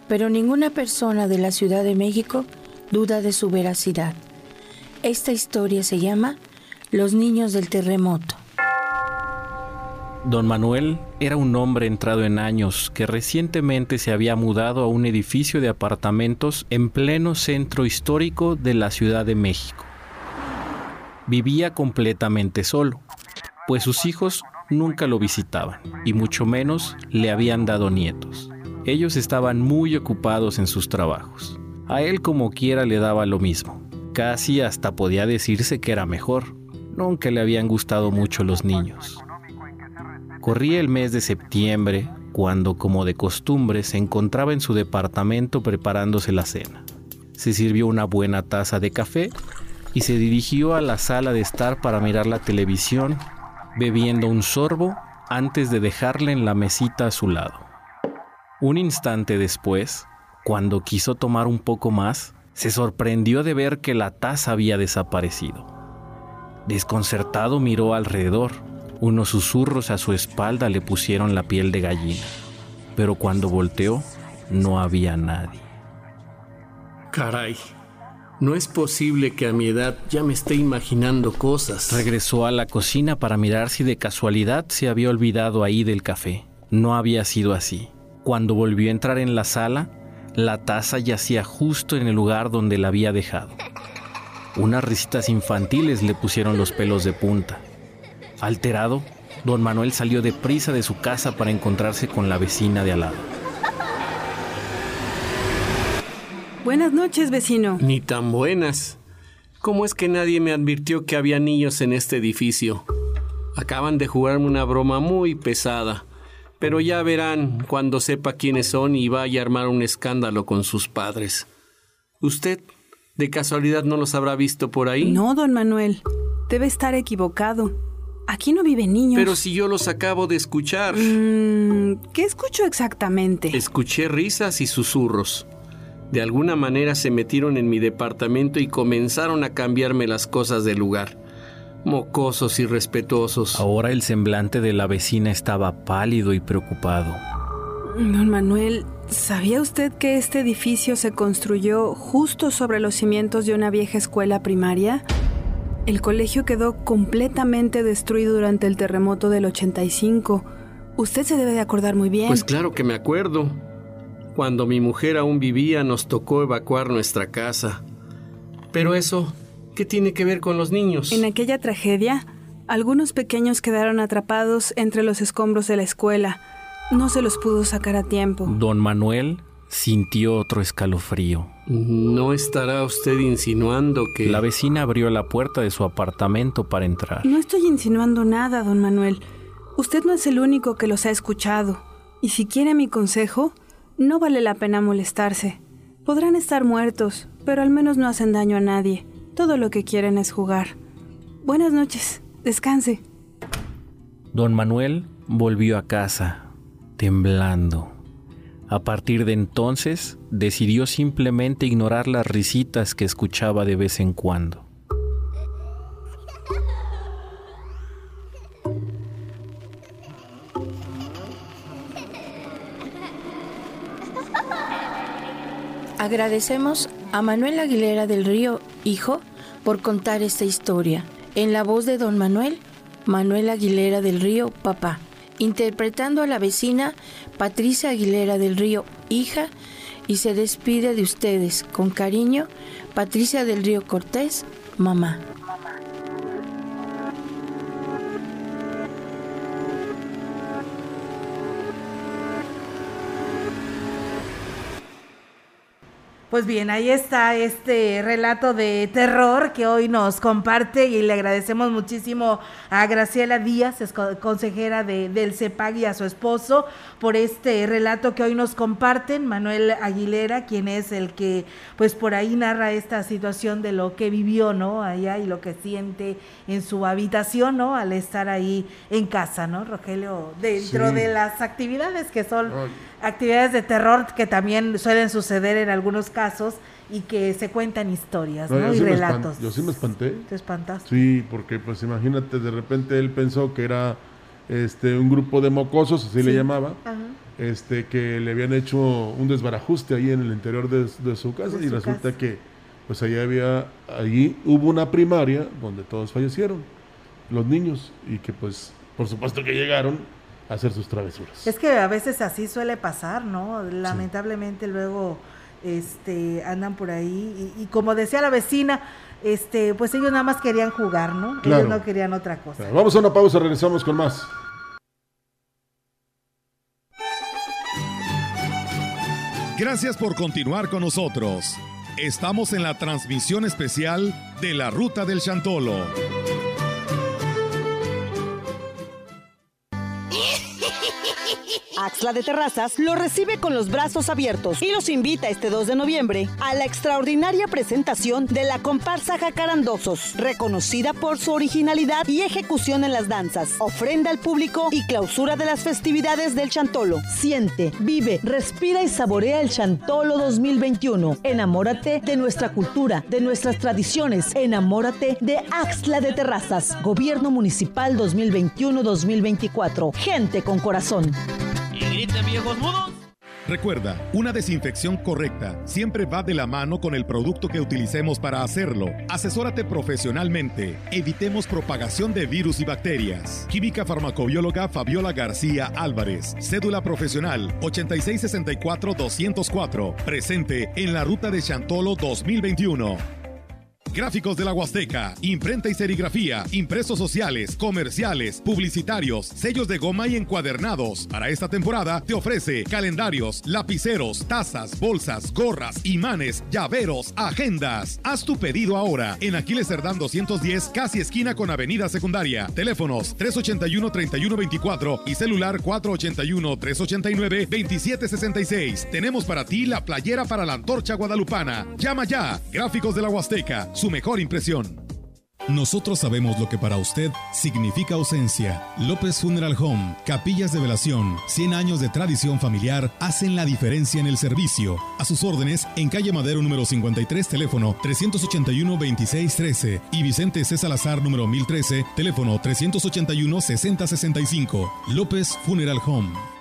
pero ninguna persona de la Ciudad de México duda de su veracidad. Esta historia se llama Los niños del terremoto. Don Manuel era un hombre entrado en años que recientemente se había mudado a un edificio de apartamentos en pleno centro histórico de la Ciudad de México. Vivía completamente solo, pues sus hijos nunca lo visitaban y mucho menos le habían dado nietos. Ellos estaban muy ocupados en sus trabajos. A él como quiera le daba lo mismo. Casi hasta podía decirse que era mejor. Nunca le habían gustado mucho los niños. Corría el mes de septiembre, cuando, como de costumbre, se encontraba en su departamento preparándose la cena. Se sirvió una buena taza de café y se dirigió a la sala de estar para mirar la televisión, bebiendo un sorbo antes de dejarle en la mesita a su lado. Un instante después, cuando quiso tomar un poco más, se sorprendió de ver que la taza había desaparecido. Desconcertado miró alrededor unos susurros a su espalda le pusieron la piel de gallina, pero cuando volteó no había nadie. Caray, no es posible que a mi edad ya me esté imaginando cosas. Regresó a la cocina para mirar si de casualidad se había olvidado ahí del café. No había sido así. Cuando volvió a entrar en la sala, la taza yacía justo en el lugar donde la había dejado. Unas risitas infantiles le pusieron los pelos de punta. Alterado, don Manuel salió deprisa de su casa para encontrarse con la vecina de al lado. Buenas noches, vecino. Ni tan buenas. ¿Cómo es que nadie me advirtió que había niños en este edificio? Acaban de jugarme una broma muy pesada. Pero ya verán cuando sepa quiénes son y vaya a armar un escándalo con sus padres. ¿Usted de casualidad no los habrá visto por ahí? No, don Manuel. Debe estar equivocado. Aquí no viven niños. Pero si yo los acabo de escuchar. Mm, ¿Qué escucho exactamente? Escuché risas y susurros. De alguna manera se metieron en mi departamento y comenzaron a cambiarme las cosas del lugar. Mocosos y respetuosos. Ahora el semblante de la vecina estaba pálido y preocupado. Don Manuel, ¿sabía usted que este edificio se construyó justo sobre los cimientos de una vieja escuela primaria? El colegio quedó completamente destruido durante el terremoto del 85. Usted se debe de acordar muy bien. Pues claro que me acuerdo. Cuando mi mujer aún vivía nos tocó evacuar nuestra casa. Pero eso, ¿qué tiene que ver con los niños? En aquella tragedia, algunos pequeños quedaron atrapados entre los escombros de la escuela. No se los pudo sacar a tiempo. Don Manuel sintió otro escalofrío. ¿No estará usted insinuando que... La vecina abrió la puerta de su apartamento para entrar. No estoy insinuando nada, don Manuel. Usted no es el único que los ha escuchado. Y si quiere mi consejo, no vale la pena molestarse. Podrán estar muertos, pero al menos no hacen daño a nadie. Todo lo que quieren es jugar. Buenas noches. Descanse. Don Manuel volvió a casa, temblando. A partir de entonces, decidió simplemente ignorar las risitas que escuchaba de vez en cuando. Agradecemos a Manuel Aguilera del Río, hijo, por contar esta historia. En la voz de don Manuel, Manuel Aguilera del Río, papá. Interpretando a la vecina Patricia Aguilera del Río, hija, y se despide de ustedes con cariño, Patricia del Río Cortés, mamá. Pues bien, ahí está este relato de terror que hoy nos comparte y le agradecemos muchísimo a Graciela Díaz, es consejera de, del CEPAG y a su esposo por este relato que hoy nos comparten. Manuel Aguilera, quien es el que pues por ahí narra esta situación de lo que vivió, ¿no? Allá y lo que siente en su habitación, ¿no? Al estar ahí en casa, ¿no? Rogelio, dentro de las actividades que son actividades de terror que también suelen suceder en algunos casos y que se cuentan historias ¿no? y relatos. Yo sí me espanté. ¿Te espantaste? Sí, porque pues imagínate, de repente él pensó que era este un grupo de mocosos, así le llamaba, este que le habían hecho un desbarajuste ahí en el interior de, su casa y resulta que pues allí había, allí hubo una primaria donde todos fallecieron, los niños, y que pues por supuesto que llegaron hacer sus travesuras. Es que a veces así suele pasar, ¿no? Lamentablemente luego este andan por ahí y, como decía la vecina, este pues ellos nada más querían jugar, ¿no? Ellos no querían otra cosa. Vamos a una pausa, regresamos con más. Gracias por continuar con nosotros. Estamos en la transmisión especial de la Ruta del Chantolo. Axla de Terrazas lo recibe con los brazos abiertos y los invita este 2 de noviembre a la extraordinaria presentación de la comparsa Jacarandosos, reconocida por su originalidad y ejecución en las danzas, ofrenda al público y clausura de las festividades del Chantolo. Siente, vive, respira y saborea el Chantolo 2021. Enamórate de nuestra cultura, de nuestras tradiciones. Enamórate de Axla de Terrazas, Gobierno Municipal 2021-2024. Gente con corazón viejos mudos. Recuerda, una desinfección correcta siempre va de la mano con el producto que utilicemos para hacerlo. Asesórate profesionalmente. Evitemos propagación de virus y bacterias. Química farmacobióloga Fabiola García Álvarez. Cédula profesional 8664-204. Presente en la ruta de Chantolo 2021. Gráficos de la Huasteca, imprenta y serigrafía, impresos sociales, comerciales, publicitarios, sellos de goma y encuadernados. Para esta temporada te ofrece calendarios, lapiceros, tazas, bolsas, gorras, imanes, llaveros, agendas. Haz tu pedido ahora en Aquiles Cerdán 210, casi esquina con Avenida Secundaria. Teléfonos 381-3124 y celular 481-389-2766. Tenemos para ti la playera para la antorcha guadalupana. Llama ya. Gráficos de la Huasteca su mejor impresión. Nosotros sabemos lo que para usted significa ausencia. López Funeral Home, capillas de velación, 100 años de tradición familiar hacen la diferencia en el servicio. A sus órdenes, en calle Madero número 53, teléfono 381-2613 y Vicente C. Salazar número 1013, teléfono 381-6065. López Funeral Home.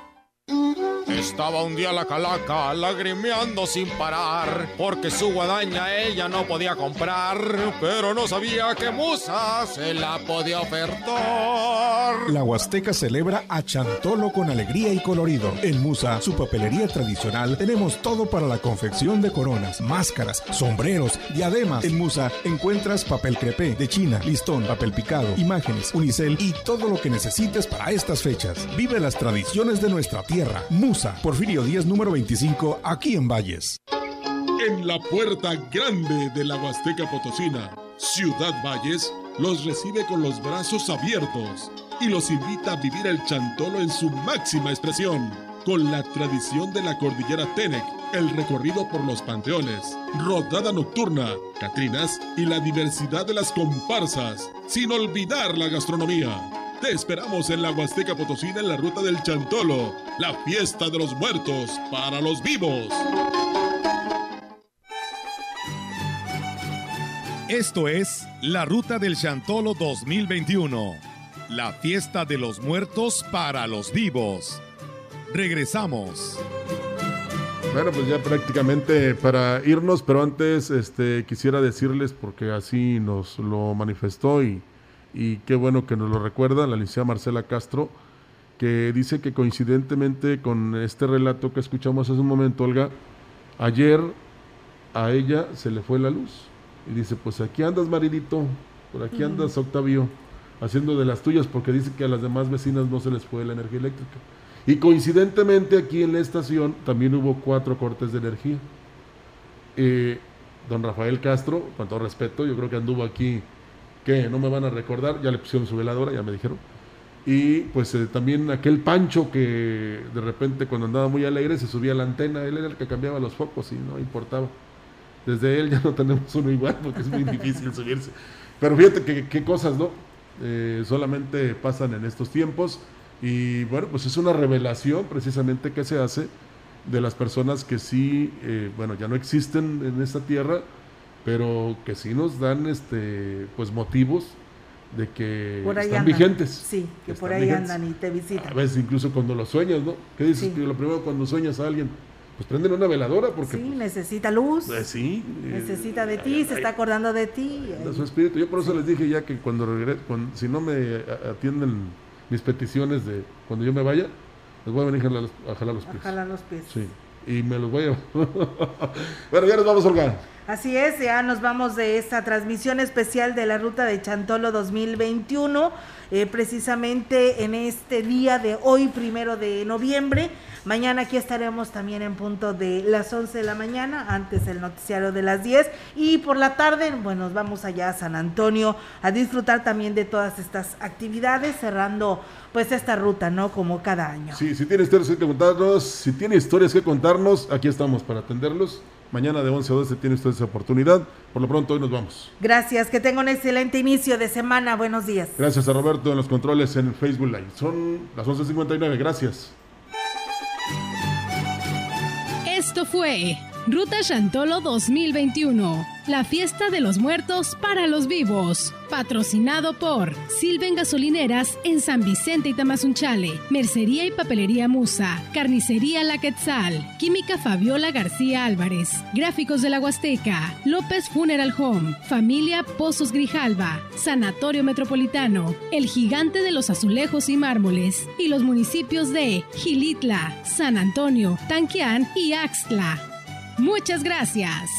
Estaba un día la calaca lagrimeando sin parar, porque su guadaña ella no podía comprar, pero no sabía que Musa se la podía ofertar. La Huasteca celebra a Chantolo con alegría y colorido. En Musa, su papelería tradicional, tenemos todo para la confección de coronas, máscaras, sombreros, diademas. En Musa encuentras papel crepé de China, listón, papel picado, imágenes, unicel y todo lo que necesites para estas fechas. Vive las tradiciones de nuestra tierra. Musa Porfirio 10, número 25, aquí en Valles. En la puerta grande de la Huasteca Potosina, Ciudad Valles los recibe con los brazos abiertos y los invita a vivir el chantolo en su máxima expresión, con la tradición de la cordillera Tenec, el recorrido por los panteones, rodada nocturna, catrinas y la diversidad de las comparsas, sin olvidar la gastronomía. Te esperamos en la Huasteca Potosina en la ruta del Chantolo, la fiesta de los muertos para los vivos. Esto es la ruta del Chantolo 2021, la fiesta de los muertos para los vivos. Regresamos. Bueno, pues ya prácticamente para irnos, pero antes este, quisiera decirles, porque así nos lo manifestó y, y qué bueno que nos lo recuerda la licenciada Marcela Castro, que dice que coincidentemente con este relato que escuchamos hace un momento, Olga, ayer a ella se le fue la luz. Y dice, pues aquí andas, Maridito, por aquí andas, Octavio, haciendo de las tuyas, porque dice que a las demás vecinas no se les fue la energía eléctrica. Y coincidentemente aquí en la estación también hubo cuatro cortes de energía. Eh, don Rafael Castro, con todo respeto, yo creo que anduvo aquí, que no me van a recordar, ya le pusieron su veladora, ya me dijeron. Y pues eh, también aquel Pancho que de repente cuando andaba muy alegre se subía a la antena, él era el que cambiaba los focos y no importaba. Desde él ya no tenemos uno igual porque es muy difícil subirse. Pero fíjate que cosas, ¿no? Eh, solamente pasan en estos tiempos. Y bueno, pues es una revelación precisamente que se hace de las personas que sí, eh, bueno, ya no existen en esta tierra, pero que sí nos dan este pues motivos de que están vigentes. Sí, que por ahí andan y te visitan. A veces incluso cuando lo sueñas, ¿no? ¿Qué dices? Que lo primero cuando sueñas a alguien, pues prenden una veladora porque... Sí, pues, necesita luz. Pues, sí. Necesita de ti, se está acordando de ti. De su espíritu. Yo por eso les dije ya que cuando regreso, si no me atienden mis peticiones de cuando yo me vaya, les voy a venir a jalar, a jalar los pies. A jalar los pies. Sí. Y me los voy a... bueno, ya nos vamos, Olga. Así es, ya nos vamos de esta transmisión especial de la ruta de Chantolo 2021, eh, precisamente en este día de hoy, primero de noviembre. Mañana aquí estaremos también en punto de las 11 de la mañana, antes el noticiario de las 10. Y por la tarde, bueno, nos vamos allá a San Antonio a disfrutar también de todas estas actividades, cerrando pues esta ruta, ¿no? Como cada año. Sí, si tiene historias que contarnos, si tiene historias que contarnos, aquí estamos para atenderlos. Mañana de 11 a 12 tiene usted esa oportunidad. Por lo pronto, hoy nos vamos. Gracias, que tenga un excelente inicio de semana. Buenos días. Gracias a Roberto en los controles en el Facebook Live. Son las 11.59. Gracias. Esto fue Ruta Chantolo 2021, la fiesta de los muertos para los vivos. Patrocinado por Silven Gasolineras en San Vicente y Tamazunchale, Mercería y Papelería Musa, Carnicería La Quetzal, Química Fabiola García Álvarez, Gráficos de la Huasteca, López Funeral Home, Familia Pozos Grijalva, Sanatorio Metropolitano, El Gigante de los Azulejos y Mármoles y los municipios de Gilitla, San Antonio, Tanquián y Axtla. Muchas gracias.